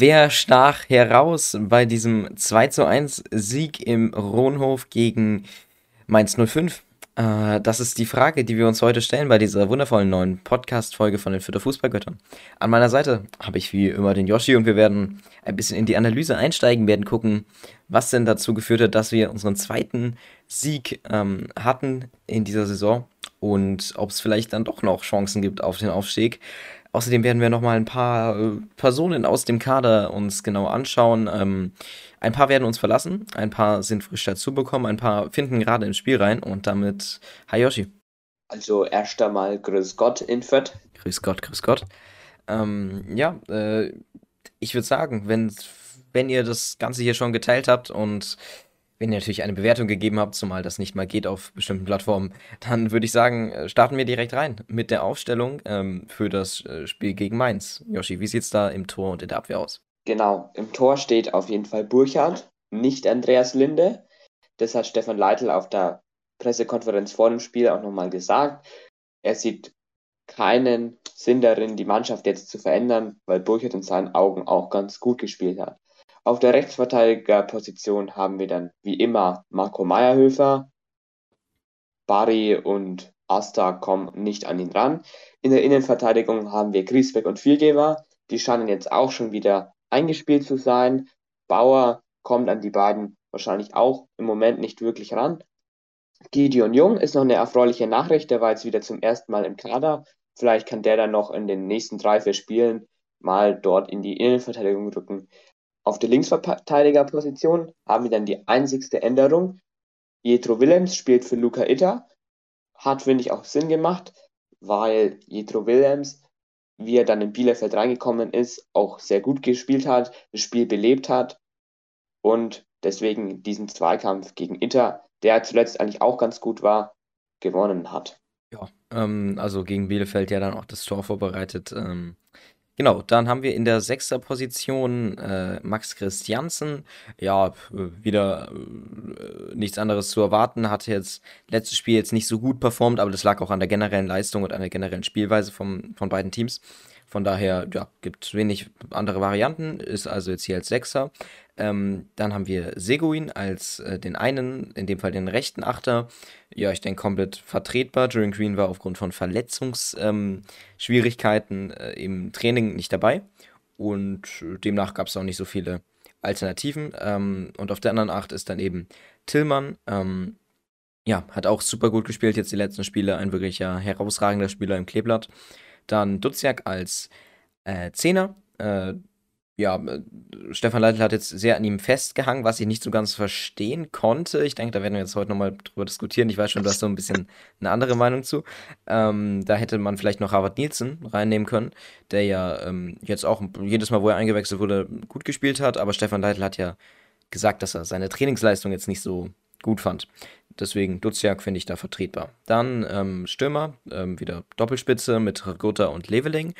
Wer stach heraus bei diesem 2 zu 1 Sieg im Rohnhof gegen Mainz 05? Äh, das ist die Frage, die wir uns heute stellen bei dieser wundervollen neuen Podcast-Folge von den Vierter Fußballgöttern. An meiner Seite habe ich wie immer den Yoshi und wir werden ein bisschen in die Analyse einsteigen, werden gucken, was denn dazu geführt hat, dass wir unseren zweiten Sieg ähm, hatten in dieser Saison und ob es vielleicht dann doch noch Chancen gibt auf den Aufstieg. Außerdem werden wir nochmal ein paar äh, Personen aus dem Kader uns genau anschauen. Ähm, ein paar werden uns verlassen, ein paar sind frisch dazubekommen, ein paar finden gerade ins Spiel rein und damit Hayoshi. Also erst einmal Grüß Gott in Fürth. Grüß Gott, grüß Gott. Ähm, ja, äh, ich würde sagen, wenn, wenn ihr das Ganze hier schon geteilt habt und wenn ihr natürlich eine Bewertung gegeben habt, zumal das nicht mal geht auf bestimmten Plattformen, dann würde ich sagen, äh, starten wir direkt rein mit der Aufstellung ähm, für das äh, Spiel gegen Mainz. Yoshi, wie sieht es da im Tor und in der Abwehr aus? Genau, im Tor steht auf jeden Fall Burchard, nicht Andreas Linde. Das hat Stefan Leitl auf der Pressekonferenz vor dem Spiel auch nochmal gesagt. Er sieht keinen Sinn darin, die Mannschaft jetzt zu verändern, weil Burchard in seinen Augen auch ganz gut gespielt hat. Auf der Rechtsverteidigerposition haben wir dann wie immer Marco Meyerhöfer. Barry und Asta kommen nicht an ihn ran. In der Innenverteidigung haben wir Griesbeck und Vielgeber. Die scheinen jetzt auch schon wieder eingespielt zu sein. Bauer kommt an die beiden wahrscheinlich auch im Moment nicht wirklich ran. Gideon Jung ist noch eine erfreuliche Nachricht. Der war jetzt wieder zum ersten Mal im Kader. Vielleicht kann der dann noch in den nächsten drei, vier Spielen mal dort in die Innenverteidigung rücken. Auf der Linksverteidigerposition haben wir dann die einzigste Änderung. Jetro Willems spielt für Luca Itter. Hat, finde ich, auch Sinn gemacht, weil Jetro Willems, wie er dann in Bielefeld reingekommen ist, auch sehr gut gespielt hat, das Spiel belebt hat und deswegen diesen Zweikampf gegen Itter, der zuletzt eigentlich auch ganz gut war, gewonnen hat. Ja, ähm, also gegen Bielefeld ja dann auch das Tor vorbereitet. Ähm, Genau, dann haben wir in der sechster Position äh, Max Christiansen. Ja, äh, wieder äh, nichts anderes zu erwarten. Hat jetzt letztes Spiel jetzt nicht so gut performt, aber das lag auch an der generellen Leistung und an der generellen Spielweise vom, von beiden Teams. Von daher, ja, gibt wenig andere Varianten. Ist also jetzt hier als Sechser. Ähm, dann haben wir Seguin als äh, den einen, in dem Fall den rechten Achter. Ja, ich denke komplett vertretbar. Jaren Green war aufgrund von Verletzungsschwierigkeiten ähm, äh, im Training nicht dabei. Und demnach gab es auch nicht so viele Alternativen. Ähm, und auf der anderen Acht ist dann eben Tillmann. Ähm, ja, hat auch super gut gespielt jetzt die letzten Spiele. Ein wirklich herausragender Spieler im Kleeblatt. Dann Duziak als äh, Zehner. Äh, ja, äh, Stefan Leitl hat jetzt sehr an ihm festgehangen, was ich nicht so ganz verstehen konnte. Ich denke, da werden wir jetzt heute nochmal drüber diskutieren. Ich weiß schon, du hast so ein bisschen eine andere Meinung zu. Ähm, da hätte man vielleicht noch Harvard Nielsen reinnehmen können, der ja ähm, jetzt auch jedes Mal, wo er eingewechselt wurde, gut gespielt hat. Aber Stefan Leitl hat ja gesagt, dass er seine Trainingsleistung jetzt nicht so gut fand. Deswegen Duziak finde ich da vertretbar. Dann ähm, Stürmer, ähm, wieder Doppelspitze mit Gotha und Leveling.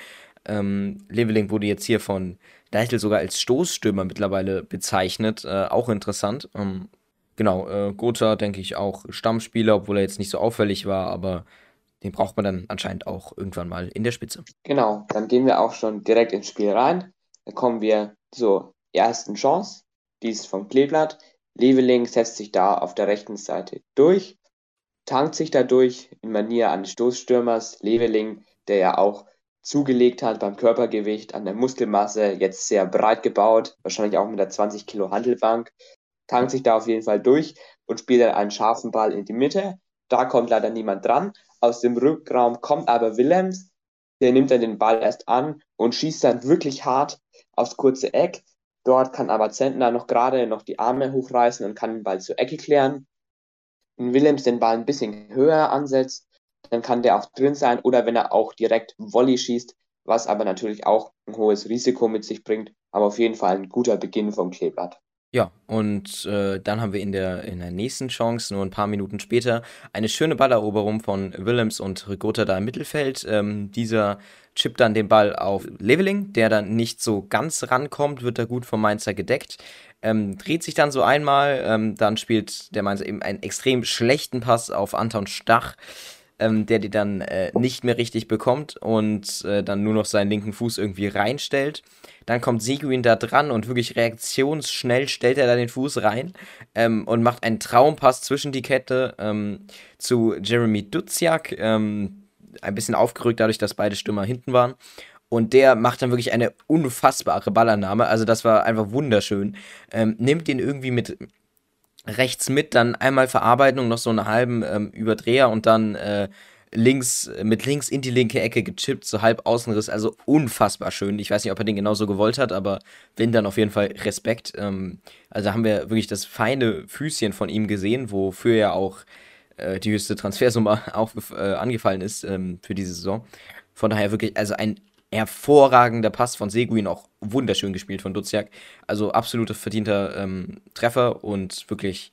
Ähm, Leveling wurde jetzt hier von Leitl sogar als Stoßstürmer mittlerweile bezeichnet. Äh, auch interessant. Ähm, genau, äh, Gotha denke ich auch Stammspieler, obwohl er jetzt nicht so auffällig war, aber den braucht man dann anscheinend auch irgendwann mal in der Spitze. Genau, dann gehen wir auch schon direkt ins Spiel rein. Dann kommen wir zur ersten Chance. Die ist vom Kleeblatt. Leveling setzt sich da auf der rechten Seite durch, tankt sich dadurch in Manier eines Stoßstürmers. Leveling, der ja auch zugelegt hat beim Körpergewicht, an der Muskelmasse, jetzt sehr breit gebaut, wahrscheinlich auch mit der 20 Kilo Handelbank, tankt sich da auf jeden Fall durch und spielt dann einen scharfen Ball in die Mitte. Da kommt leider niemand dran. Aus dem Rückraum kommt aber Willems, der nimmt dann den Ball erst an und schießt dann wirklich hart aufs kurze Eck. Dort kann aber Zentner noch gerade noch die Arme hochreißen und kann den Ball zur Ecke klären. Wenn Willems den Ball ein bisschen höher ansetzt, dann kann der auch drin sein oder wenn er auch direkt Volley schießt, was aber natürlich auch ein hohes Risiko mit sich bringt, aber auf jeden Fall ein guter Beginn vom Kleeblatt. Ja, und äh, dann haben wir in der, in der nächsten Chance, nur ein paar Minuten später, eine schöne Balleroberung von Willems und Rigotta da im Mittelfeld. Ähm, dieser chippt dann den Ball auf Leveling, der dann nicht so ganz rankommt, wird da gut vom Mainzer gedeckt. Ähm, dreht sich dann so einmal, ähm, dann spielt der Mainzer eben einen extrem schlechten Pass auf Anton Stach ähm, der die dann äh, nicht mehr richtig bekommt und äh, dann nur noch seinen linken Fuß irgendwie reinstellt. Dann kommt Seguin da dran und wirklich reaktionsschnell stellt er da den Fuß rein ähm, und macht einen Traumpass zwischen die Kette ähm, zu Jeremy Duziak. Ähm, ein bisschen aufgerückt dadurch, dass beide Stürmer hinten waren. Und der macht dann wirklich eine unfassbare Ballannahme. Also das war einfach wunderschön. Ähm, nimmt den irgendwie mit rechts mit, dann einmal Verarbeitung, noch so einen halben ähm, Überdreher und dann äh, links, mit links in die linke Ecke gechippt, so halb Außenriss, also unfassbar schön. Ich weiß nicht, ob er den genauso gewollt hat, aber wenn dann auf jeden Fall Respekt. Ähm, also haben wir wirklich das feine Füßchen von ihm gesehen, wofür ja auch äh, die höchste Transfersumme auf, äh, angefallen ist ähm, für diese Saison. Von daher wirklich, also ein hervorragender Pass von Seguin, auch wunderschön gespielt von Duziak. Also absoluter verdienter ähm, Treffer und wirklich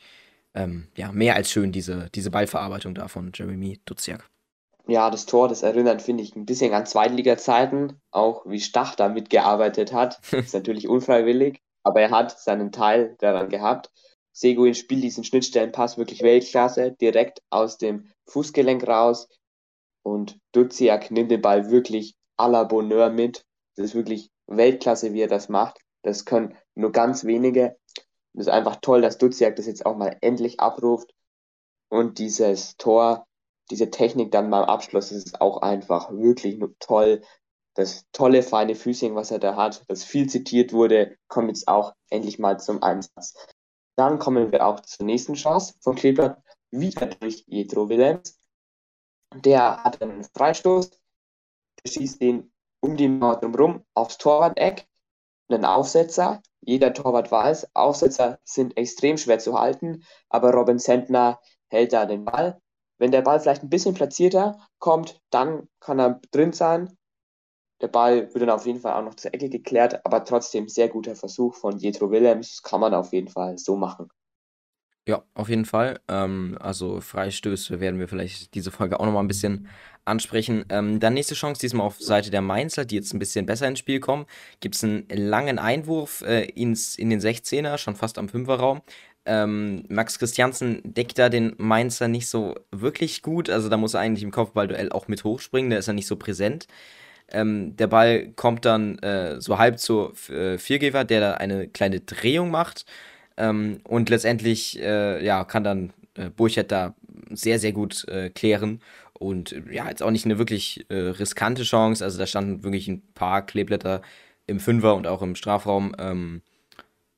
ähm, ja, mehr als schön diese, diese Ballverarbeitung da von Jeremy Duziak ja, das Tor, das erinnert, finde ich, ein bisschen an Zweitliga-Zeiten, auch wie Stach da mitgearbeitet hat. ist natürlich unfreiwillig, aber er hat seinen Teil daran gehabt. Seguin spielt diesen Schnittstellenpass wirklich Weltklasse, direkt aus dem Fußgelenk raus. Und Duziak nimmt den Ball wirklich à la Bonheur mit. Das ist wirklich Weltklasse, wie er das macht. Das können nur ganz wenige. Das ist einfach toll, dass Duziak das jetzt auch mal endlich abruft. Und dieses Tor diese Technik dann beim Abschluss ist auch einfach wirklich toll. Das tolle, feine Füßing, was er da hat, das viel zitiert wurde, kommt jetzt auch endlich mal zum Einsatz. Dann kommen wir auch zur nächsten Chance von Kleeblatt, wieder durch Jethro Willems. Der hat einen Freistoß, der schießt den um die Mauer drumherum aufs Torwart-Eck, einen Aufsetzer. Jeder Torwart weiß, Aufsetzer sind extrem schwer zu halten, aber Robin Sentner hält da den Ball wenn der Ball vielleicht ein bisschen platzierter kommt, dann kann er drin sein. Der Ball wird dann auf jeden Fall auch noch zur Ecke geklärt, aber trotzdem sehr guter Versuch von Jethro Willems. Kann man auf jeden Fall so machen. Ja, auf jeden Fall. Ähm, also Freistöße werden wir vielleicht diese Folge auch nochmal ein bisschen ansprechen. Ähm, dann nächste Chance, diesmal auf Seite der Mainzer, die jetzt ein bisschen besser ins Spiel kommen. Gibt es einen langen Einwurf äh, ins, in den 16er, schon fast am 5er Raum. Ähm, Max Christiansen deckt da den Mainzer nicht so wirklich gut. Also da muss er eigentlich im Kopfballduell auch mit hochspringen. Da ist er nicht so präsent. Ähm, der Ball kommt dann äh, so halb zur äh, Viergeber, der da eine kleine Drehung macht. Ähm, und letztendlich äh, ja, kann dann äh, Burchett da sehr, sehr gut äh, klären. Und ja, jetzt auch nicht eine wirklich äh, riskante Chance. Also da standen wirklich ein paar Kleeblätter im Fünfer und auch im Strafraum. Ähm,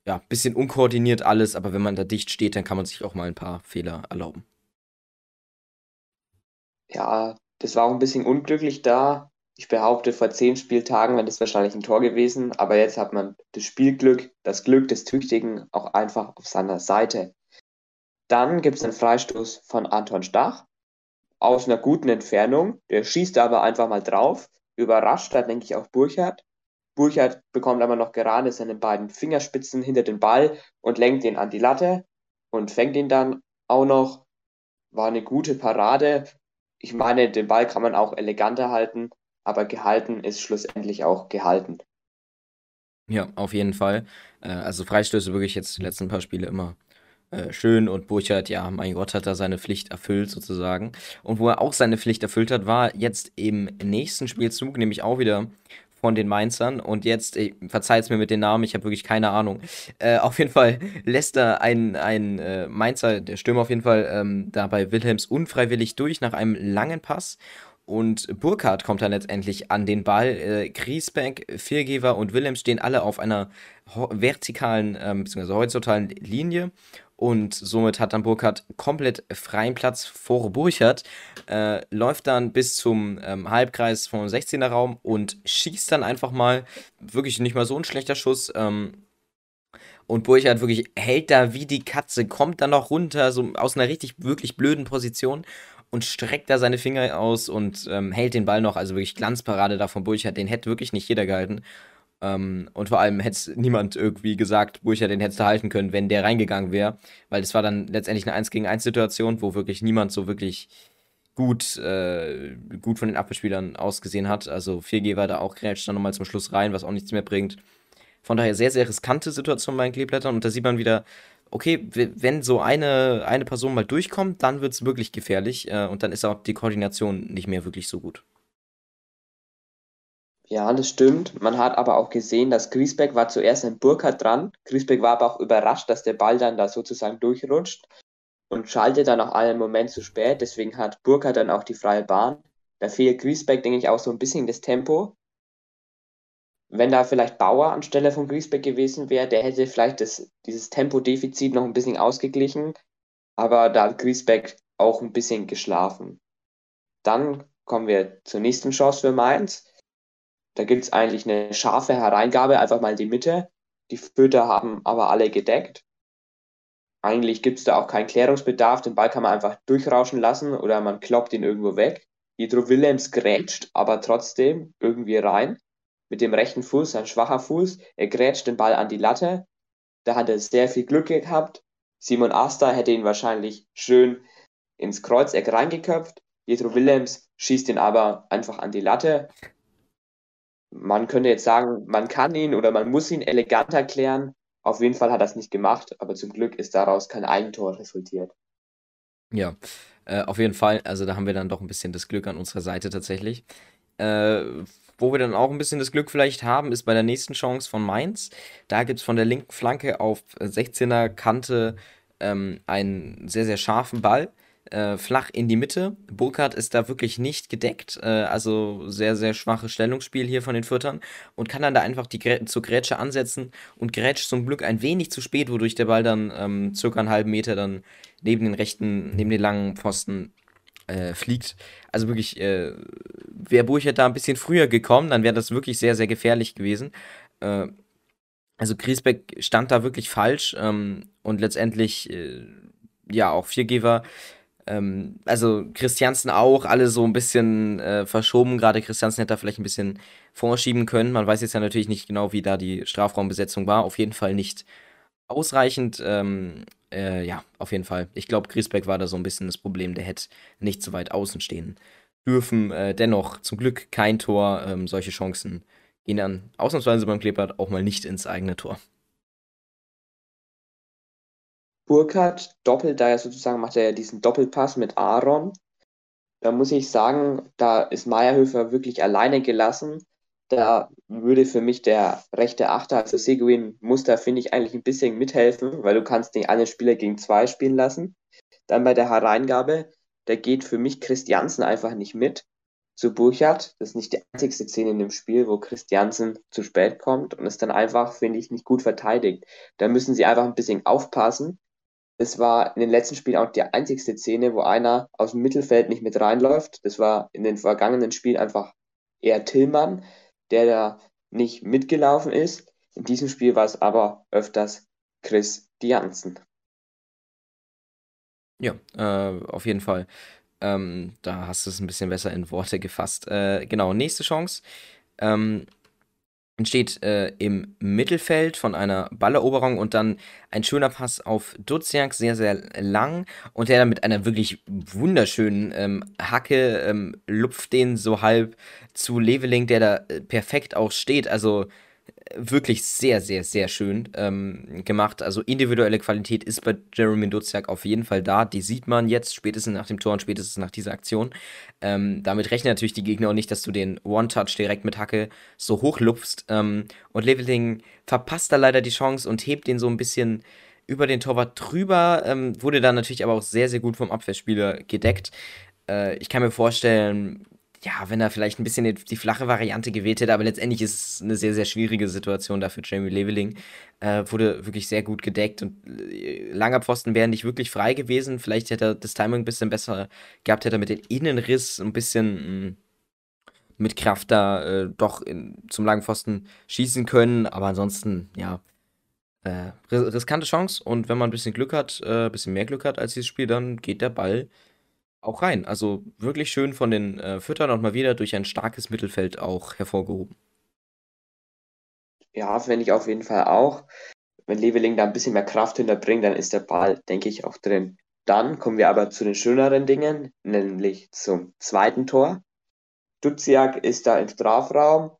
ja, bisschen unkoordiniert alles, aber wenn man da dicht steht, dann kann man sich auch mal ein paar Fehler erlauben. Ja, das war auch ein bisschen unglücklich da. Ich behaupte, vor zehn Spieltagen wäre das wahrscheinlich ein Tor gewesen, aber jetzt hat man das Spielglück, das Glück des Tüchtigen auch einfach auf seiner Seite. Dann gibt es einen Freistoß von Anton Stach aus einer guten Entfernung. Der schießt aber einfach mal drauf. Überrascht da denke ich, auch Burchardt. Burchard bekommt aber noch gerade seine beiden Fingerspitzen hinter den Ball und lenkt ihn an die Latte und fängt ihn dann auch noch. War eine gute Parade. Ich meine, den Ball kann man auch eleganter halten, aber gehalten ist schlussendlich auch gehalten. Ja, auf jeden Fall. Äh, also Freistöße wirklich jetzt die letzten paar Spiele immer äh, schön und Burchard, ja, mein Gott, hat er seine Pflicht erfüllt sozusagen. Und wo er auch seine Pflicht erfüllt hat, war jetzt im nächsten Spielzug, nämlich auch wieder von den Mainzern. Und jetzt, verzeiht mir mit den Namen, ich habe wirklich keine Ahnung. Äh, auf jeden Fall lässt er ein, ein äh, Mainzer, der Stürmer auf jeden Fall, ähm, da bei Wilhelms unfreiwillig durch nach einem langen Pass. Und Burkhardt kommt dann letztendlich an den Ball. Äh, Griesbeck, Viergeber und Wilhelms stehen alle auf einer vertikalen ähm, bzw. horizontalen Linie und somit hat dann Burkhardt komplett freien Platz vor Burkhardt, äh, läuft dann bis zum ähm, Halbkreis vom 16er Raum und schießt dann einfach mal, wirklich nicht mal so ein schlechter Schuss, ähm, und Burkhardt wirklich hält da wie die Katze, kommt dann noch runter, so aus einer richtig, wirklich blöden Position und streckt da seine Finger aus und ähm, hält den Ball noch. Also wirklich Glanzparade da von Burkhardt, den hätte wirklich nicht jeder gehalten. Ähm, und vor allem hätte niemand irgendwie gesagt, Burcher den hättest du halten können, wenn der reingegangen wäre. Weil das war dann letztendlich eine 1 gegen 1 Situation, wo wirklich niemand so wirklich gut, äh, gut von den Abwehrspielern ausgesehen hat. Also 4G war da auch grätscht dann nochmal zum Schluss rein, was auch nichts mehr bringt. Von daher sehr, sehr riskante Situation bei den Kleeblättern. Und da sieht man wieder, okay, wenn so eine, eine Person mal durchkommt, dann wird es wirklich gefährlich äh, und dann ist auch die Koordination nicht mehr wirklich so gut. Ja, das stimmt. Man hat aber auch gesehen, dass Griesbeck war zuerst an Burkhardt dran. Griesbeck war aber auch überrascht, dass der Ball dann da sozusagen durchrutscht und schaltet dann auch einen Moment zu spät. Deswegen hat Burkhardt dann auch die freie Bahn. Da fehlt Griesbeck, denke ich, auch so ein bisschen das Tempo. Wenn da vielleicht Bauer anstelle von Griesbeck gewesen wäre, der hätte vielleicht das, dieses Tempodefizit noch ein bisschen ausgeglichen. Aber da hat Griesbeck auch ein bisschen geschlafen. Dann kommen wir zur nächsten Chance für Mainz. Da gibt es eigentlich eine scharfe Hereingabe, einfach mal in die Mitte. Die Föter haben aber alle gedeckt. Eigentlich gibt es da auch keinen Klärungsbedarf. Den Ball kann man einfach durchrauschen lassen oder man kloppt ihn irgendwo weg. Hydro Willems grätscht aber trotzdem irgendwie rein. Mit dem rechten Fuß, ein schwacher Fuß. Er grätscht den Ball an die Latte. Da hat er sehr viel Glück gehabt. Simon Asta hätte ihn wahrscheinlich schön ins Kreuzeck reingeköpft. Pietro Willems schießt ihn aber einfach an die Latte man könnte jetzt sagen, man kann ihn oder man muss ihn elegant erklären. Auf jeden Fall hat er es nicht gemacht, aber zum Glück ist daraus kein Eigentor resultiert. Ja, äh, auf jeden Fall. Also da haben wir dann doch ein bisschen das Glück an unserer Seite tatsächlich. Äh, wo wir dann auch ein bisschen das Glück vielleicht haben, ist bei der nächsten Chance von Mainz. Da gibt es von der linken Flanke auf 16er Kante ähm, einen sehr, sehr scharfen Ball äh, flach in die Mitte. Burkhardt ist da wirklich nicht gedeckt, äh, also sehr, sehr schwaches Stellungsspiel hier von den Fürtern und kann dann da einfach die Grä zur Grätsche ansetzen und grätscht zum Glück ein wenig zu spät, wodurch der Ball dann ähm, circa einen halben Meter dann neben den rechten, neben den langen Pfosten äh, fliegt. Also wirklich, äh, wäre Burchard da ein bisschen früher gekommen, dann wäre das wirklich sehr, sehr gefährlich gewesen. Äh, also Griesbeck stand da wirklich falsch ähm, und letztendlich, äh, ja, auch Viergeber ähm, also Christiansen auch, alle so ein bisschen äh, verschoben. Gerade Christiansen hätte da vielleicht ein bisschen vorschieben können. Man weiß jetzt ja natürlich nicht genau, wie da die Strafraumbesetzung war. Auf jeden Fall nicht ausreichend. Ähm, äh, ja, auf jeden Fall. Ich glaube, Griesbeck war da so ein bisschen das Problem. Der hätte nicht so weit außen stehen dürfen. Äh, dennoch zum Glück kein Tor. Ähm, solche Chancen gehen dann ausnahmsweise beim Kleeblatt auch mal nicht ins eigene Tor. Burkhardt doppelt da ja sozusagen, macht er ja diesen Doppelpass mit Aaron. Da muss ich sagen, da ist Meierhöfer wirklich alleine gelassen. Da würde für mich der rechte Achter, also Seguin, muss da, finde ich, eigentlich ein bisschen mithelfen, weil du kannst nicht einen Spieler gegen zwei spielen lassen. Dann bei der Hereingabe, da geht für mich Christiansen einfach nicht mit zu Burchardt. Das ist nicht die einzigste Szene in dem Spiel, wo Christiansen zu spät kommt und ist dann einfach, finde ich, nicht gut verteidigt. Da müssen sie einfach ein bisschen aufpassen, es war in den letzten Spielen auch die einzigste Szene, wo einer aus dem Mittelfeld nicht mit reinläuft. Das war in den vergangenen Spielen einfach eher Tillmann, der da nicht mitgelaufen ist. In diesem Spiel war es aber öfters Chris Jansen. Ja, äh, auf jeden Fall. Ähm, da hast du es ein bisschen besser in Worte gefasst. Äh, genau, nächste Chance. Ähm, entsteht äh, im Mittelfeld von einer Balleroberung und dann ein schöner Pass auf Duziak, sehr, sehr lang und der dann mit einer wirklich wunderschönen ähm, Hacke ähm, lupft den so halb zu Leveling, der da äh, perfekt auch steht. Also wirklich sehr, sehr, sehr schön ähm, gemacht. Also individuelle Qualität ist bei Jeremy Duziak auf jeden Fall da. Die sieht man jetzt spätestens nach dem Tor und spätestens nach dieser Aktion. Ähm, damit rechnen natürlich die Gegner auch nicht, dass du den One-Touch direkt mit Hacke so hochlupfst. Ähm, und Leveling verpasst da leider die Chance und hebt den so ein bisschen über den Torwart drüber. Ähm, wurde dann natürlich aber auch sehr, sehr gut vom Abwehrspieler gedeckt. Äh, ich kann mir vorstellen, ja, wenn er vielleicht ein bisschen die, die, flache Variante gewählt hätte, aber letztendlich ist es eine sehr, sehr schwierige Situation dafür. Jamie Leveling äh, wurde wirklich sehr gut gedeckt und äh, langer Pfosten wäre nicht wirklich frei gewesen. Vielleicht hätte er das Timing ein bisschen besser gehabt, hätte er mit dem Innenriss ein bisschen mh, mm, mit Kraft da äh, doch in, zum langen Pfosten schießen können, aber ansonsten, ja, äh, riskante Chance und wenn man ein bisschen Glück hat, ein äh, bisschen mehr Glück hat als dieses Spiel, dann geht der Ball auch rein. Also wirklich schön von den äh, Füttern und mal wieder durch ein starkes Mittelfeld auch hervorgehoben. Ja, finde ich auf jeden Fall auch. Wenn Leveling da ein bisschen mehr Kraft hinterbringt, dann ist der Ball, denke ich, auch drin. Dann kommen wir aber zu den schöneren Dingen, nämlich zum zweiten Tor. Duziak ist da im Strafraum,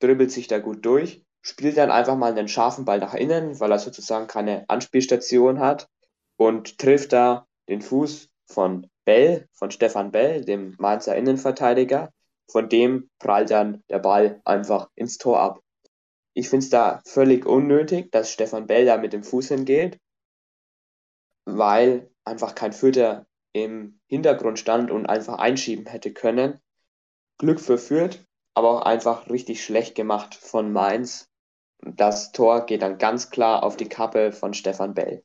dribbelt sich da gut durch, spielt dann einfach mal einen scharfen Ball nach innen, weil er sozusagen keine Anspielstation hat und trifft da den Fuß von Bell, von Stefan Bell, dem Mainzer Innenverteidiger. Von dem prallt dann der Ball einfach ins Tor ab. Ich finde es da völlig unnötig, dass Stefan Bell da mit dem Fuß hingeht, weil einfach kein Fürther im Hintergrund stand und einfach einschieben hätte können. Glück für Fürth, aber auch einfach richtig schlecht gemacht von Mainz. Das Tor geht dann ganz klar auf die Kappe von Stefan Bell.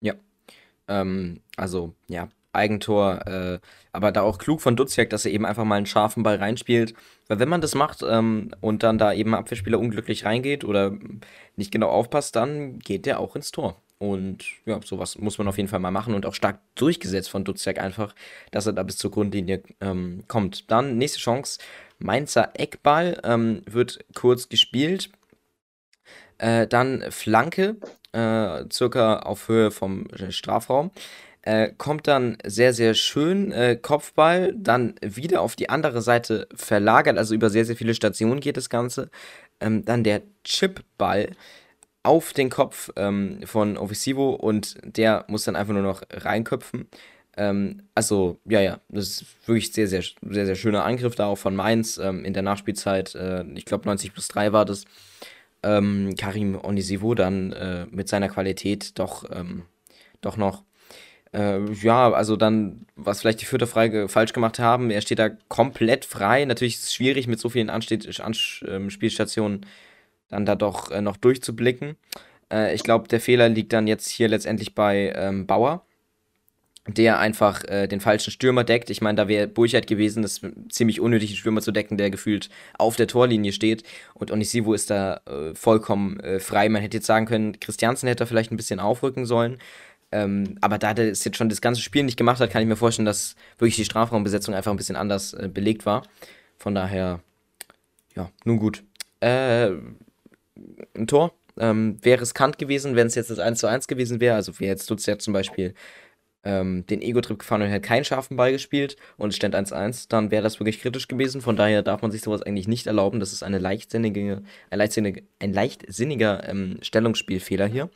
Ja, ähm, also ja, Eigentor, äh, aber da auch klug von Duziak, dass er eben einfach mal einen scharfen Ball reinspielt. Weil wenn man das macht ähm, und dann da eben Abwehrspieler unglücklich reingeht oder nicht genau aufpasst, dann geht der auch ins Tor. Und ja, sowas muss man auf jeden Fall mal machen und auch stark durchgesetzt von Duziak einfach, dass er da bis zur Grundlinie ähm, kommt. Dann nächste Chance, Mainzer Eckball ähm, wird kurz gespielt. Äh, dann Flanke, äh, circa auf Höhe vom Strafraum. Äh, kommt dann sehr, sehr schön äh, Kopfball, dann wieder auf die andere Seite verlagert, also über sehr, sehr viele Stationen geht das Ganze. Ähm, dann der Chipball auf den Kopf ähm, von Offensivo und der muss dann einfach nur noch reinköpfen. Ähm, also, ja, ja, das ist wirklich sehr, sehr, sehr, sehr schöner Angriff da auch von Mainz ähm, in der Nachspielzeit. Äh, ich glaube, 90 plus 3 war das. Ähm, Karim Onisivo dann äh, mit seiner Qualität doch, ähm, doch noch. Äh, ja, also dann, was vielleicht die vierte Frage falsch gemacht haben, er steht da komplett frei. Natürlich ist es schwierig mit so vielen Anspielstationen ähm, dann da doch äh, noch durchzublicken. Äh, ich glaube, der Fehler liegt dann jetzt hier letztendlich bei ähm, Bauer, der einfach äh, den falschen Stürmer deckt. Ich meine, da wäre Burchard gewesen, das ziemlich unnötig, einen Stürmer zu decken, der gefühlt auf der Torlinie steht. Und Onisivo ist da äh, vollkommen äh, frei. Man hätte jetzt sagen können, Christiansen hätte da vielleicht ein bisschen aufrücken sollen. Ähm, aber da der es jetzt schon das ganze Spiel nicht gemacht hat, kann ich mir vorstellen, dass wirklich die Strafraumbesetzung einfach ein bisschen anders äh, belegt war. Von daher, ja, nun gut. Äh, ein Tor. Ähm, wäre riskant gewesen, wenn es jetzt das 1 zu 1 gewesen wäre. Also wäre jetzt Dutzjak zum Beispiel ähm, den Ego-Trip gefahren und hätte keinen scharfen Ball gespielt und es stand 1-1, dann wäre das wirklich kritisch gewesen. Von daher darf man sich sowas eigentlich nicht erlauben. Das ist eine leichtsinnige, ein, leichtsinniger, ein leichtsinniger ähm, Stellungsspielfehler hier.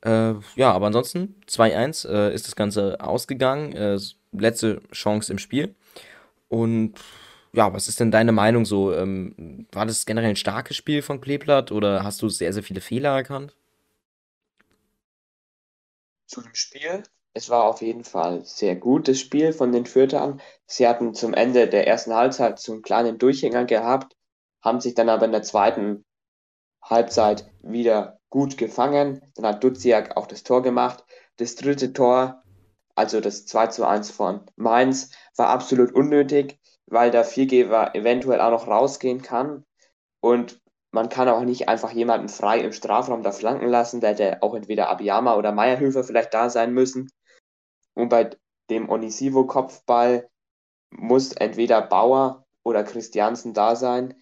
Äh, ja, aber ansonsten 2-1 äh, ist das Ganze ausgegangen. Äh, letzte Chance im Spiel. Und ja, was ist denn deine Meinung so? Ähm, war das generell ein starkes Spiel von Kleeblatt oder hast du sehr, sehr viele Fehler erkannt? Zu dem Spiel. Es war auf jeden Fall sehr gutes Spiel von den Fürthern. Sie hatten zum Ende der ersten Halbzeit so einen kleinen Durchhänger gehabt, haben sich dann aber in der zweiten Halbzeit wieder gut gefangen. Dann hat Duziak auch das Tor gemacht. Das dritte Tor, also das 2 zu 1 von Mainz, war absolut unnötig weil der Viergeber eventuell auch noch rausgehen kann. Und man kann auch nicht einfach jemanden frei im Strafraum da flanken lassen. Da hätte auch entweder Abiyama oder Meierhöfer vielleicht da sein müssen. Und bei dem Onisivo-Kopfball muss entweder Bauer oder Christiansen da sein.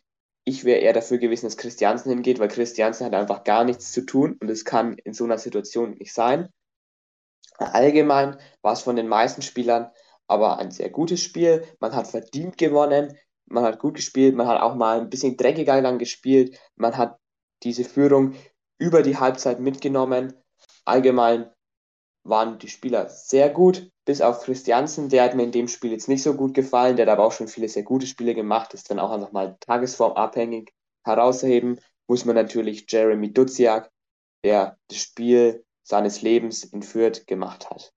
Ich wäre eher dafür gewesen, dass Christiansen hingeht, weil Christiansen hat einfach gar nichts zu tun und es kann in so einer Situation nicht sein. Allgemein war es von den meisten Spielern aber ein sehr gutes Spiel. Man hat verdient gewonnen, man hat gut gespielt, man hat auch mal ein bisschen dreckiger dann gespielt, man hat diese Führung über die Halbzeit mitgenommen. Allgemein waren die Spieler sehr gut, bis auf Christiansen, der hat mir in dem Spiel jetzt nicht so gut gefallen, der hat aber auch schon viele sehr gute Spiele gemacht, ist dann auch einfach mal tagesformabhängig herausheben, muss man natürlich Jeremy Duziak, der das Spiel seines Lebens in Fürth gemacht hat.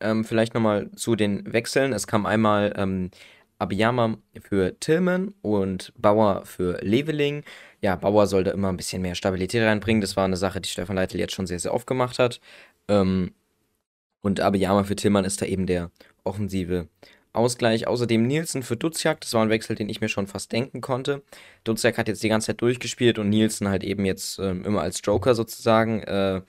Ähm, vielleicht nochmal zu den Wechseln. Es kam einmal ähm, Abiyama für Tillman und Bauer für Leveling. Ja, Bauer sollte immer ein bisschen mehr Stabilität reinbringen. Das war eine Sache, die Stefan Leitl jetzt schon sehr, sehr oft gemacht hat. Ähm, und Abiyama für Tillman ist da eben der offensive Ausgleich. Außerdem Nielsen für Duziak. Das war ein Wechsel, den ich mir schon fast denken konnte. Duziak hat jetzt die ganze Zeit durchgespielt und Nielsen halt eben jetzt ähm, immer als Joker sozusagen. Äh,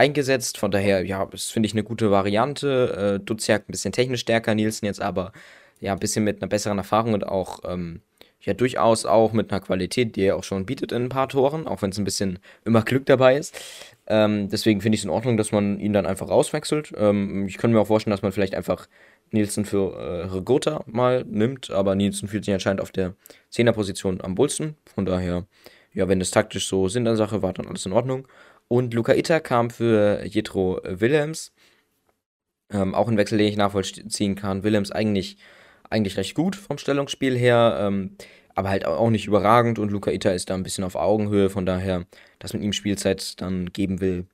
eingesetzt. Von daher, ja, das finde ich eine gute Variante. Äh, Duziak ein bisschen technisch stärker, Nielsen jetzt aber ja ein bisschen mit einer besseren Erfahrung und auch ähm, ja durchaus auch mit einer Qualität, die er auch schon bietet in ein paar Toren, auch wenn es ein bisschen immer Glück dabei ist. Ähm, deswegen finde ich es in Ordnung, dass man ihn dann einfach rauswechselt. Ähm, ich könnte mir auch vorstellen, dass man vielleicht einfach Nielsen für äh, Regota mal nimmt, aber Nielsen fühlt sich anscheinend auf der 10er-Position am wohlsten. Von daher, ja, wenn es taktisch so Sinn der Sache war, dann alles in Ordnung. Und Luca Itter kam für Jetro Willems. Ähm, auch ein Wechsel, den ich nachvollziehen kann. Willems eigentlich, eigentlich recht gut vom Stellungsspiel her, ähm, aber halt auch nicht überragend. Und Luca Itter ist da ein bisschen auf Augenhöhe. Von daher, dass man ihm Spielzeit dann geben will,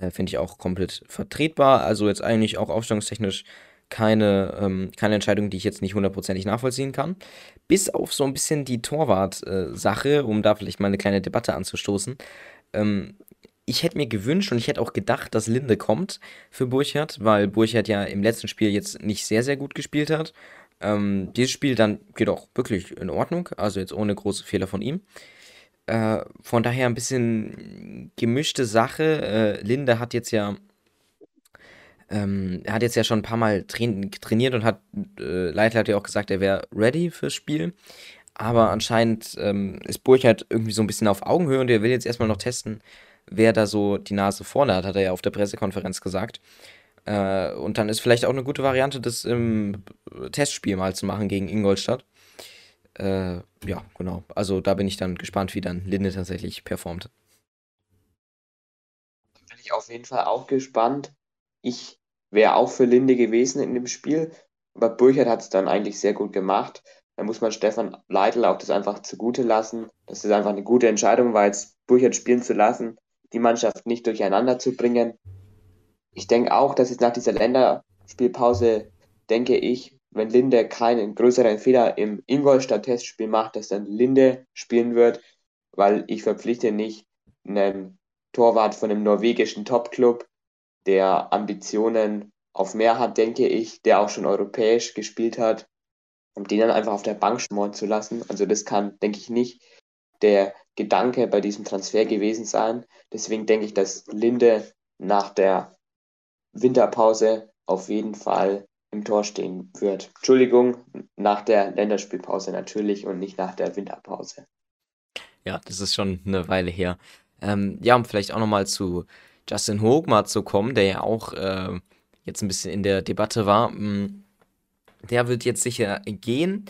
äh, finde ich auch komplett vertretbar. Also jetzt eigentlich auch aufstellungstechnisch keine, ähm, keine Entscheidung, die ich jetzt nicht hundertprozentig nachvollziehen kann. Bis auf so ein bisschen die Torwart-Sache, um da vielleicht mal eine kleine Debatte anzustoßen. Ähm, ich hätte mir gewünscht und ich hätte auch gedacht, dass Linde kommt für Burchard, weil Burchard ja im letzten Spiel jetzt nicht sehr, sehr gut gespielt hat. Ähm, dieses Spiel dann geht auch wirklich in Ordnung, also jetzt ohne große Fehler von ihm. Äh, von daher ein bisschen gemischte Sache. Äh, Linde hat jetzt ja ähm, er hat jetzt ja schon ein paar Mal train trainiert und hat, äh, Leitler hat ja auch gesagt, er wäre ready fürs Spiel. Aber anscheinend ähm, ist Burchard irgendwie so ein bisschen auf Augenhöhe und er will jetzt erstmal noch testen, wer da so die Nase vorne hat, hat er ja auf der Pressekonferenz gesagt. Äh, und dann ist vielleicht auch eine gute Variante, das im Testspiel mal zu machen gegen Ingolstadt. Äh, ja, genau. Also da bin ich dann gespannt, wie dann Linde tatsächlich performt. Bin ich auf jeden Fall auch gespannt. Ich wäre auch für Linde gewesen in dem Spiel, aber Burchard hat es dann eigentlich sehr gut gemacht. Da muss man Stefan Leitl auch das einfach zugute lassen. Das ist einfach eine gute Entscheidung war, jetzt Burchard spielen zu lassen die Mannschaft nicht durcheinander zu bringen. Ich denke auch, dass es nach dieser Länderspielpause, denke ich, wenn Linde keinen größeren Fehler im Ingolstadt-Testspiel macht, dass dann Linde spielen wird, weil ich verpflichte nicht einen Torwart von einem norwegischen Topclub, der Ambitionen auf mehr hat, denke ich, der auch schon europäisch gespielt hat, um den dann einfach auf der Bank schmoren zu lassen. Also das kann, denke ich, nicht der Gedanke bei diesem Transfer gewesen sein. Deswegen denke ich, dass Linde nach der Winterpause auf jeden Fall im Tor stehen wird. Entschuldigung, nach der Länderspielpause natürlich und nicht nach der Winterpause. Ja, das ist schon eine Weile her. Ähm, ja, um vielleicht auch nochmal zu Justin Hogmar zu kommen, der ja auch äh, jetzt ein bisschen in der Debatte war. Mm, der wird jetzt sicher gehen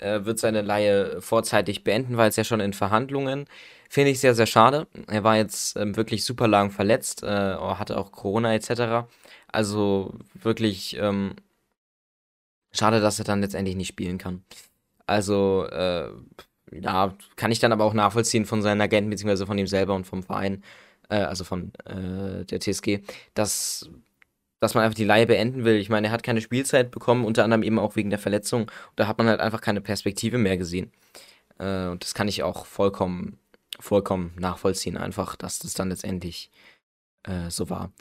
äh, wird seine Laie vorzeitig beenden, weil es ja schon in Verhandlungen. Finde ich sehr, sehr schade. Er war jetzt ähm, wirklich super lang verletzt, äh, hatte auch Corona etc. Also wirklich ähm, schade, dass er dann letztendlich nicht spielen kann. Also, äh, ja, kann ich dann aber auch nachvollziehen von seinen Agenten, beziehungsweise von ihm selber und vom Verein, äh, also von äh, der TSG, dass dass man einfach die Leihe beenden will. Ich meine, er hat keine Spielzeit bekommen, unter anderem eben auch wegen der Verletzung. Und da hat man halt einfach keine Perspektive mehr gesehen. Äh, und das kann ich auch vollkommen, vollkommen nachvollziehen, einfach, dass das dann letztendlich äh, so war.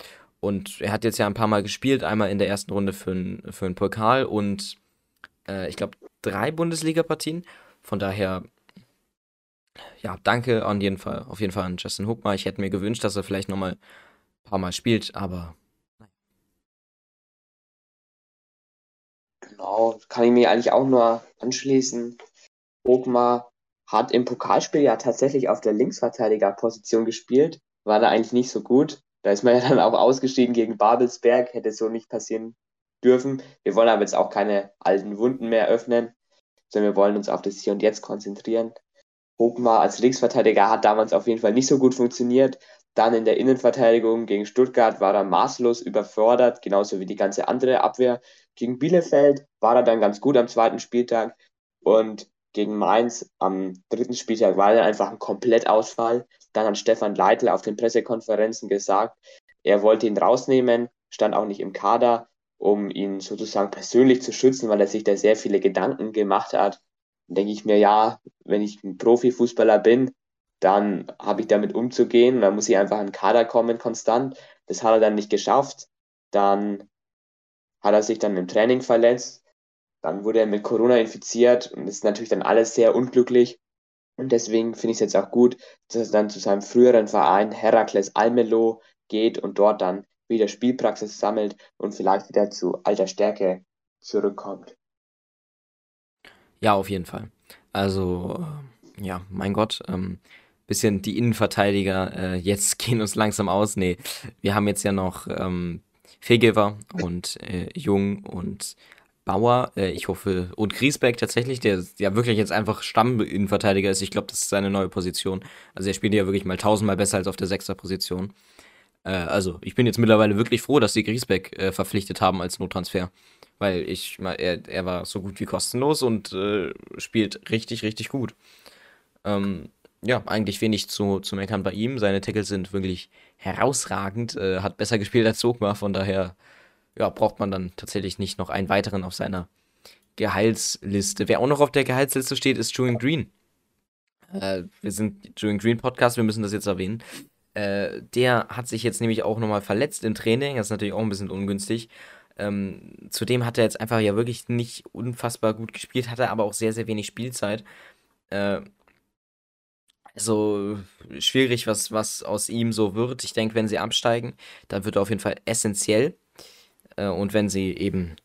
Und er hat jetzt ja ein paar Mal gespielt, einmal in der ersten Runde für einen für Pokal und äh, ich glaube drei Bundesliga-Partien. Von daher, ja, danke an jeden Fall, auf jeden Fall an Justin Hookmar. Ich hätte mir gewünscht, dass er vielleicht nochmal ein paar Mal spielt, aber Genau, kann ich mir eigentlich auch nur anschließen. Ogmar hat im Pokalspiel ja tatsächlich auf der Linksverteidigerposition gespielt, war da eigentlich nicht so gut. Da ist man ja dann auch ausgestiegen gegen Babelsberg, hätte so nicht passieren dürfen. Wir wollen aber jetzt auch keine alten Wunden mehr öffnen, sondern wir wollen uns auf das Hier und Jetzt konzentrieren. Ogmar als Linksverteidiger hat damals auf jeden Fall nicht so gut funktioniert. Dann in der Innenverteidigung gegen Stuttgart war er maßlos überfordert, genauso wie die ganze andere Abwehr. Gegen Bielefeld war er dann ganz gut am zweiten Spieltag und gegen Mainz am dritten Spieltag war er einfach ein Komplettausfall. Dann hat Stefan Leitl auf den Pressekonferenzen gesagt, er wollte ihn rausnehmen, stand auch nicht im Kader, um ihn sozusagen persönlich zu schützen, weil er sich da sehr viele Gedanken gemacht hat. Dann denke ich mir, ja, wenn ich ein Profifußballer bin, dann habe ich damit umzugehen. Dann muss ich einfach in den Kader kommen konstant. Das hat er dann nicht geschafft. Dann hat er sich dann im Training verletzt. Dann wurde er mit Corona infiziert und ist natürlich dann alles sehr unglücklich. Und deswegen finde ich es jetzt auch gut, dass er dann zu seinem früheren Verein Herakles Almelo geht und dort dann wieder Spielpraxis sammelt und vielleicht wieder zu alter Stärke zurückkommt. Ja, auf jeden Fall. Also, ja, mein Gott, ähm, bisschen die Innenverteidiger äh, jetzt gehen uns langsam aus. Nee, wir haben jetzt ja noch ähm, Fegever und äh, Jung und Bauer, äh, ich hoffe, und Griesbeck tatsächlich, der ja wirklich jetzt einfach Stamminnenverteidiger ist. Ich glaube, das ist seine neue Position. Also er spielt ja wirklich mal tausendmal besser als auf der Sechster-Position. Äh, also ich bin jetzt mittlerweile wirklich froh, dass sie Griesbeck äh, verpflichtet haben als Nottransfer. Weil ich, er, er war so gut wie kostenlos und äh, spielt richtig, richtig gut. Ähm, ja, eigentlich wenig zu, zu meckern bei ihm. Seine Tackles sind wirklich herausragend. Äh, hat besser gespielt als Sogma, von daher ja, braucht man dann tatsächlich nicht noch einen weiteren auf seiner Gehaltsliste. Wer auch noch auf der Gehaltsliste steht, ist Julian Green. Äh, wir sind Julian Green Podcast, wir müssen das jetzt erwähnen. Äh, der hat sich jetzt nämlich auch nochmal verletzt im Training. Das ist natürlich auch ein bisschen ungünstig. Ähm, zudem hat er jetzt einfach ja wirklich nicht unfassbar gut gespielt, hatte aber auch sehr, sehr wenig Spielzeit. Äh, also schwierig, was, was aus ihm so wird. Ich denke, wenn sie absteigen, dann wird er auf jeden Fall essentiell. Äh, und wenn sie eben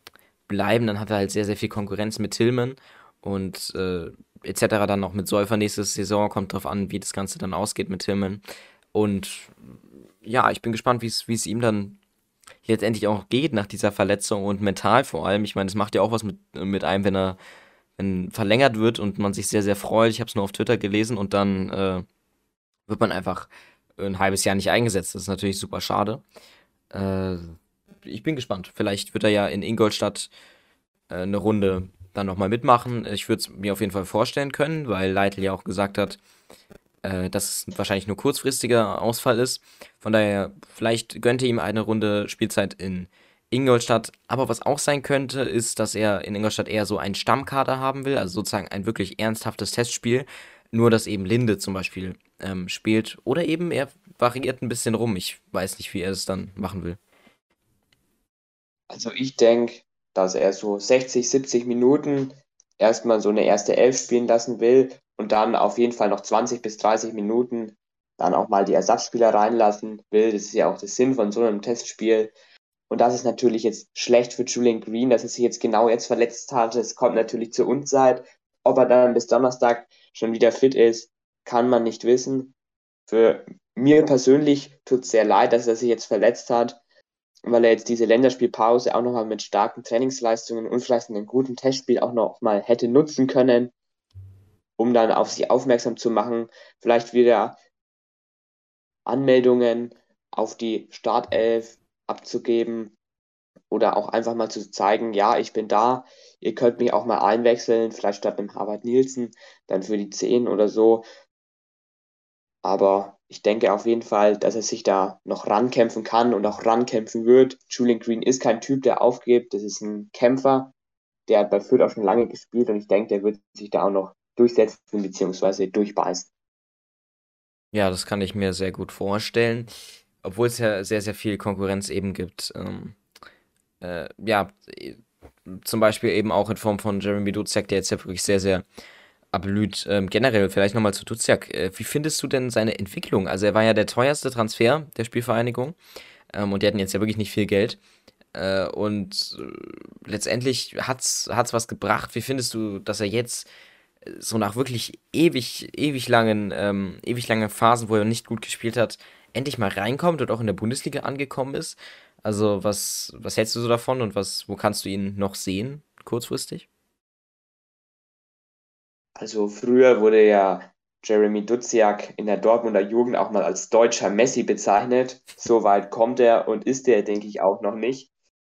bleiben, dann hat er halt sehr, sehr viel Konkurrenz mit Tillman und äh, etc. dann noch mit Säufer nächste Saison. Kommt drauf an, wie das Ganze dann ausgeht mit Tillman. Und ja, ich bin gespannt, wie es ihm dann jetzt endlich auch geht nach dieser Verletzung und mental vor allem. Ich meine, das macht ja auch was mit, mit einem, wenn er wenn verlängert wird und man sich sehr, sehr freut. Ich habe es nur auf Twitter gelesen und dann äh, wird man einfach ein halbes Jahr nicht eingesetzt. Das ist natürlich super schade. Äh, ich bin gespannt. Vielleicht wird er ja in Ingolstadt äh, eine Runde dann nochmal mitmachen. Ich würde es mir auf jeden Fall vorstellen können, weil Leitl ja auch gesagt hat, äh, dass es wahrscheinlich nur kurzfristiger Ausfall ist. Von daher, vielleicht gönnte ihm eine Runde Spielzeit in Ingolstadt. Aber was auch sein könnte, ist, dass er in Ingolstadt eher so einen Stammkader haben will, also sozusagen ein wirklich ernsthaftes Testspiel. Nur, dass eben Linde zum Beispiel ähm, spielt. Oder eben er variiert ein bisschen rum. Ich weiß nicht, wie er es dann machen will. Also ich denke, dass er so 60, 70 Minuten erstmal so eine erste Elf spielen lassen will und dann auf jeden Fall noch 20 bis 30 Minuten dann auch mal die Ersatzspieler reinlassen will. Das ist ja auch der Sinn von so einem Testspiel. Und das ist natürlich jetzt schlecht für Julian Green, dass er sich jetzt genau jetzt verletzt hat. Es kommt natürlich zur Unzeit. Ob er dann bis Donnerstag schon wieder fit ist, kann man nicht wissen. Für mir persönlich tut es sehr leid, dass er sich jetzt verletzt hat, weil er jetzt diese Länderspielpause auch nochmal mit starken Trainingsleistungen und vielleicht einem guten Testspiel auch nochmal hätte nutzen können, um dann auf sich aufmerksam zu machen. Vielleicht wieder Anmeldungen auf die Startelf abzugeben oder auch einfach mal zu zeigen, ja, ich bin da, ihr könnt mich auch mal einwechseln, vielleicht statt einem Harvard Nielsen, dann für die 10 oder so. Aber ich denke auf jeden Fall, dass er sich da noch rankämpfen kann und auch rankämpfen wird. Julian Green ist kein Typ, der aufgibt. Das ist ein Kämpfer. Der hat bei Fürth auch schon lange gespielt und ich denke, der wird sich da auch noch durchsetzen bzw. durchbeißen. Ja, das kann ich mir sehr gut vorstellen obwohl es ja sehr, sehr viel Konkurrenz eben gibt. Ähm, äh, ja, zum Beispiel eben auch in Form von Jeremy Duziak, der jetzt ja wirklich sehr, sehr abblüht. Ähm, generell, vielleicht nochmal zu Duziak. Äh, wie findest du denn seine Entwicklung? Also, er war ja der teuerste Transfer der Spielvereinigung ähm, und die hatten jetzt ja wirklich nicht viel Geld. Äh, und äh, letztendlich hat es was gebracht. Wie findest du, dass er jetzt äh, so nach wirklich ewig, ewig langen, ähm, ewig langen Phasen, wo er nicht gut gespielt hat, endlich mal reinkommt und auch in der Bundesliga angekommen ist. Also, was, was hältst du so davon und was, wo kannst du ihn noch sehen, kurzfristig? Also, früher wurde ja Jeremy Duziak in der Dortmunder Jugend auch mal als deutscher Messi bezeichnet. So weit kommt er und ist er, denke ich, auch noch nicht.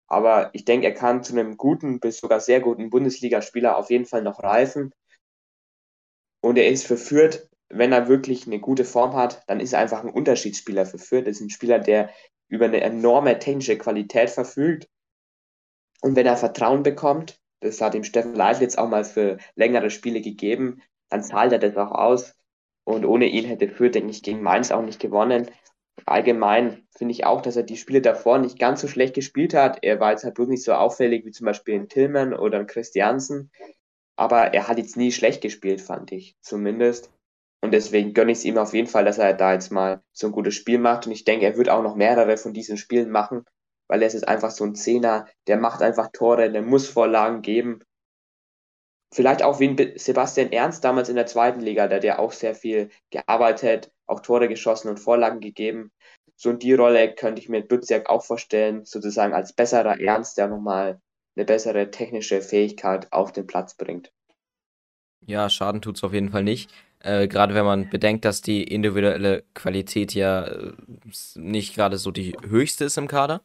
Aber ich denke, er kann zu einem guten bis sogar sehr guten Bundesligaspieler auf jeden Fall noch reifen. Und er ist für Fürth wenn er wirklich eine gute Form hat, dann ist er einfach ein Unterschiedsspieler für Fürth. Das ist ein Spieler, der über eine enorme technische Qualität verfügt. Und wenn er Vertrauen bekommt, das hat ihm Steffen Leitl jetzt auch mal für längere Spiele gegeben, dann zahlt er das auch aus. Und ohne ihn hätte Fürth, denke ich, gegen Mainz auch nicht gewonnen. Allgemein finde ich auch, dass er die Spiele davor nicht ganz so schlecht gespielt hat. Er war jetzt halt bloß nicht so auffällig wie zum Beispiel in Tillman oder in Christiansen. Aber er hat jetzt nie schlecht gespielt, fand ich zumindest. Und deswegen gönne ich es ihm auf jeden Fall, dass er da jetzt mal so ein gutes Spiel macht. Und ich denke, er wird auch noch mehrere von diesen Spielen machen, weil er ist einfach so ein Zehner, der macht einfach Tore, der muss Vorlagen geben. Vielleicht auch wie Sebastian Ernst damals in der zweiten Liga, der ja auch sehr viel gearbeitet, auch Tore geschossen und Vorlagen gegeben. So in die Rolle könnte ich mir Duziak auch vorstellen, sozusagen als besserer Ernst, der nochmal eine bessere technische Fähigkeit auf den Platz bringt. Ja, Schaden tut es auf jeden Fall nicht. Äh, gerade wenn man bedenkt, dass die individuelle Qualität ja äh, nicht gerade so die höchste ist im Kader.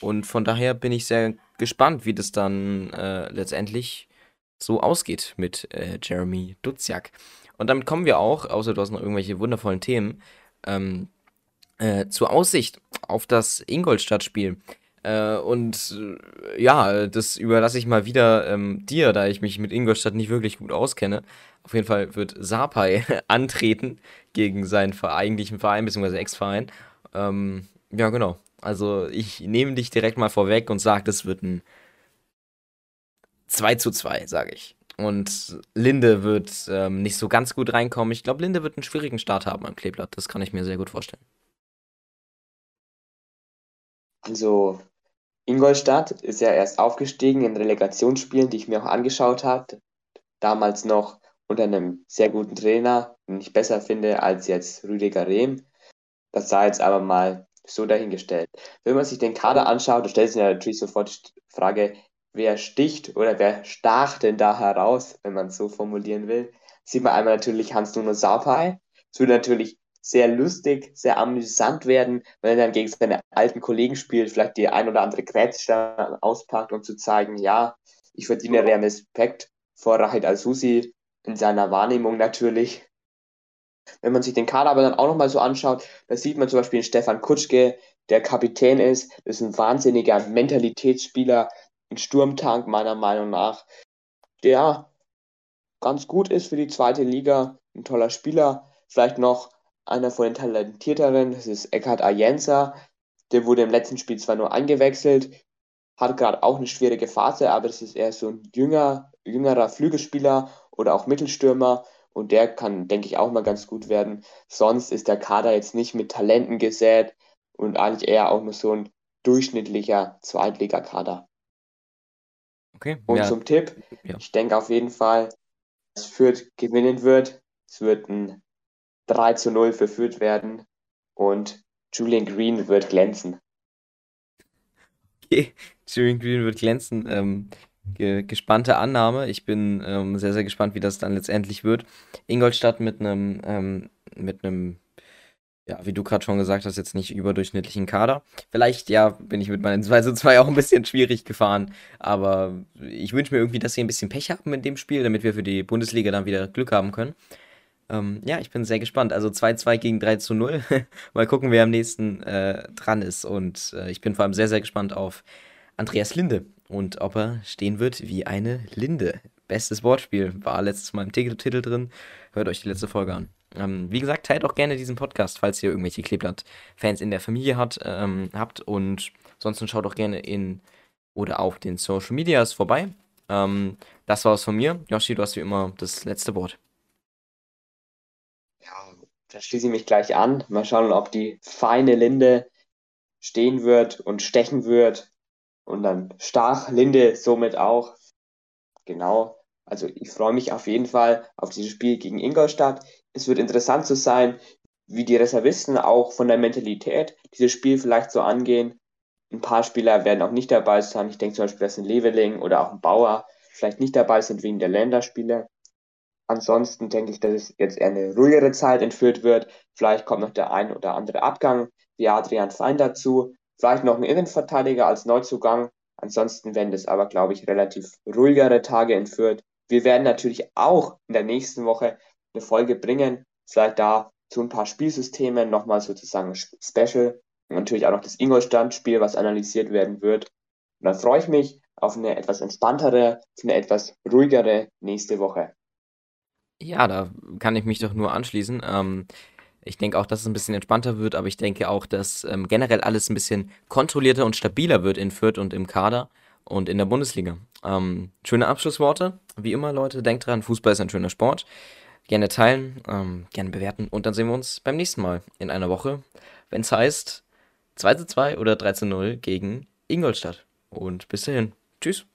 Und von daher bin ich sehr gespannt, wie das dann äh, letztendlich so ausgeht mit äh, Jeremy Duziak. Und damit kommen wir auch, außer du hast noch irgendwelche wundervollen Themen, ähm, äh, zur Aussicht auf das Ingolstadt-Spiel. Äh, und äh, ja, das überlasse ich mal wieder ähm, dir, da ich mich mit Ingolstadt nicht wirklich gut auskenne. Auf jeden Fall wird Sapai antreten gegen seinen eigentlichen Verein, beziehungsweise Ex-Verein. Ähm, ja, genau. Also ich nehme dich direkt mal vorweg und sage, das wird ein 2 zu 2, sage ich. Und Linde wird ähm, nicht so ganz gut reinkommen. Ich glaube, Linde wird einen schwierigen Start haben am Kleeblatt. Das kann ich mir sehr gut vorstellen. Also, Ingolstadt ist ja erst aufgestiegen in Relegationsspielen, die ich mir auch angeschaut habe. Damals noch unter einem sehr guten Trainer, den ich besser finde als jetzt Rüdiger Rehm. Das sei jetzt aber mal so dahingestellt. Wenn man sich den Kader anschaut, da stellt sich natürlich sofort die Frage, wer sticht oder wer stach denn da heraus, wenn man es so formulieren will. Sieht man einmal natürlich Hans-Nuno Saupai. Es würde natürlich sehr lustig, sehr amüsant werden, wenn er dann gegen seine alten Kollegen spielt, vielleicht die ein oder andere Grätsche auspackt, um zu zeigen, ja, ich verdiene Respekt vor Rahid Al-Susi in seiner Wahrnehmung natürlich. Wenn man sich den Kader aber dann auch nochmal so anschaut, da sieht man zum Beispiel Stefan Kutschke, der Kapitän ist, das ist ein wahnsinniger Mentalitätsspieler, ein Sturmtank meiner Meinung nach, der ganz gut ist für die zweite Liga, ein toller Spieler, vielleicht noch einer von den talentierteren, das ist Eckhard Ayensa, der wurde im letzten Spiel zwar nur eingewechselt, hat gerade auch eine schwierige Phase, aber das ist eher so ein jünger, jüngerer Flügelspieler oder auch Mittelstürmer und der kann, denke ich, auch mal ganz gut werden. Sonst ist der Kader jetzt nicht mit Talenten gesät und eigentlich eher auch nur so ein durchschnittlicher Zweitligakader. Okay. Und ja. zum Tipp, ja. ich denke auf jeden Fall, dass Fürth gewinnen wird. Es wird ein 3 zu 0 für Fürth werden und Julian Green wird glänzen. Okay, Julian Green wird glänzen. Ähm, ge gespannte Annahme. Ich bin ähm, sehr, sehr gespannt, wie das dann letztendlich wird. Ingolstadt mit einem, ähm, mit einem, ja, wie du gerade schon gesagt hast, jetzt nicht überdurchschnittlichen Kader. Vielleicht, ja, bin ich mit meinen 2 zu 2 auch ein bisschen schwierig gefahren, aber ich wünsche mir irgendwie, dass sie ein bisschen Pech haben in dem Spiel, damit wir für die Bundesliga dann wieder Glück haben können. Ähm, ja, ich bin sehr gespannt. Also 2-2 gegen 3 zu 0. Mal gucken, wer am nächsten äh, dran ist. Und äh, ich bin vor allem sehr, sehr gespannt auf Andreas Linde und ob er stehen wird wie eine Linde. Bestes Wortspiel war letztes Mal im Titel drin. Hört euch die letzte Folge an. Ähm, wie gesagt, teilt auch gerne diesen Podcast, falls ihr irgendwelche Kleeblatt-Fans in der Familie hat, ähm, habt. Und ansonsten schaut auch gerne in oder auf den Social Medias vorbei. Ähm, das war's von mir. Yoshi, du hast wie immer das letzte Wort. Da schließe ich mich gleich an. Mal schauen, ob die feine Linde stehen wird und stechen wird. Und dann stach Linde somit auch. Genau. Also ich freue mich auf jeden Fall auf dieses Spiel gegen Ingolstadt. Es wird interessant zu sein, wie die Reservisten auch von der Mentalität dieses Spiel vielleicht so angehen. Ein paar Spieler werden auch nicht dabei sein. Ich denke zum Beispiel, dass ein Leveling oder auch ein Bauer vielleicht nicht dabei sind wegen der Länderspiele. Ansonsten denke ich, dass es jetzt eher eine ruhigere Zeit entführt wird. Vielleicht kommt noch der ein oder andere Abgang wie Adrian Fein dazu. Vielleicht noch ein Innenverteidiger als Neuzugang. Ansonsten werden das aber, glaube ich, relativ ruhigere Tage entführt. Wir werden natürlich auch in der nächsten Woche eine Folge bringen. Vielleicht da zu ein paar Spielsystemen nochmal sozusagen Special. Und natürlich auch noch das Ingolstadt-Spiel, was analysiert werden wird. Und dann freue ich mich auf eine etwas entspanntere, eine etwas ruhigere nächste Woche. Ja, da kann ich mich doch nur anschließen. Ähm, ich denke auch, dass es ein bisschen entspannter wird, aber ich denke auch, dass ähm, generell alles ein bisschen kontrollierter und stabiler wird in Fürth und im Kader und in der Bundesliga. Ähm, schöne Abschlussworte. Wie immer, Leute, denkt dran, Fußball ist ein schöner Sport. Gerne teilen, ähm, gerne bewerten und dann sehen wir uns beim nächsten Mal in einer Woche, wenn es heißt 2 zu 2 oder 3 zu 0 gegen Ingolstadt. Und bis dahin. Tschüss.